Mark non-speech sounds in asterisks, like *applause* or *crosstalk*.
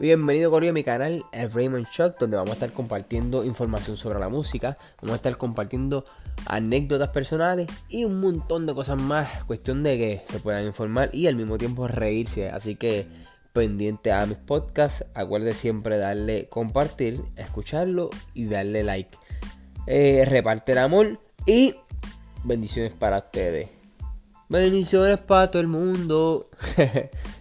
Bienvenido Corio a mi canal, el Raymond Shock, donde vamos a estar compartiendo información sobre la música, vamos a estar compartiendo anécdotas personales y un montón de cosas más, cuestión de que se puedan informar y al mismo tiempo reírse, así que pendiente a mis podcasts, acuerde siempre darle compartir, escucharlo y darle like. Eh, reparte el amor y bendiciones para ustedes. Bendiciones para todo el mundo. *laughs*